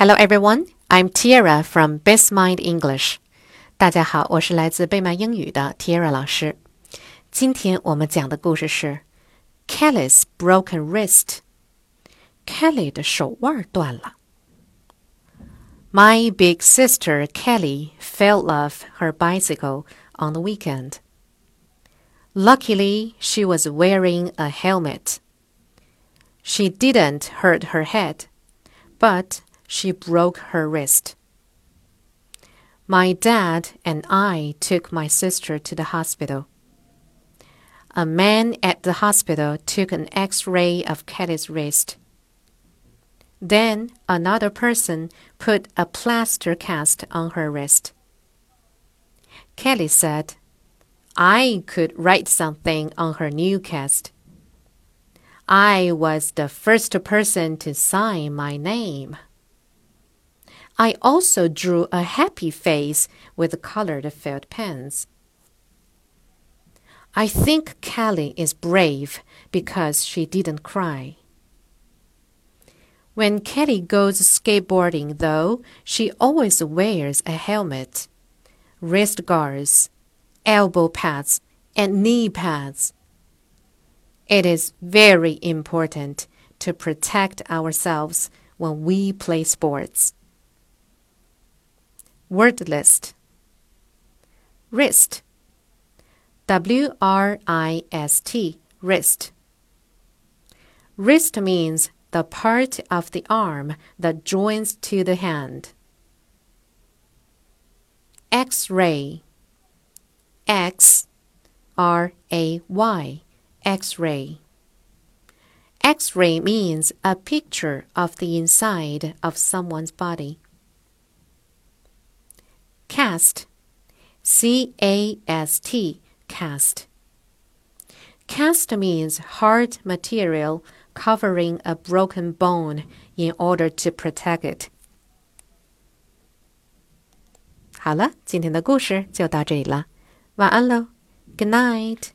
Hello everyone, I'm Tiara from BizMind English. 大家好，我是来自贝曼英语的 Tiara 老师。今天我们讲的故事是 Kelly's broken wrist。Kelly 的手腕断了。My big sister Kelly fell off her bicycle on the weekend. Luckily, she was wearing a helmet. She didn't hurt her head, but she broke her wrist. My dad and I took my sister to the hospital. A man at the hospital took an x ray of Kelly's wrist. Then another person put a plaster cast on her wrist. Kelly said, I could write something on her new cast. I was the first person to sign my name. I also drew a happy face with colored felt pens. I think Kelly is brave because she didn't cry. When Kelly goes skateboarding, though, she always wears a helmet, wrist guards, elbow pads, and knee pads. It is very important to protect ourselves when we play sports. Word list Wrist. W R I S T Wrist. Wrist means the part of the arm that joins to the hand. X ray X R A Y X ray X ray means a picture of the inside of someone's body Cast C A S T cast. Cast means hard material covering a broken bone in order to protect it. 好了，今天的故事就到这里了，晚安喽，Good night。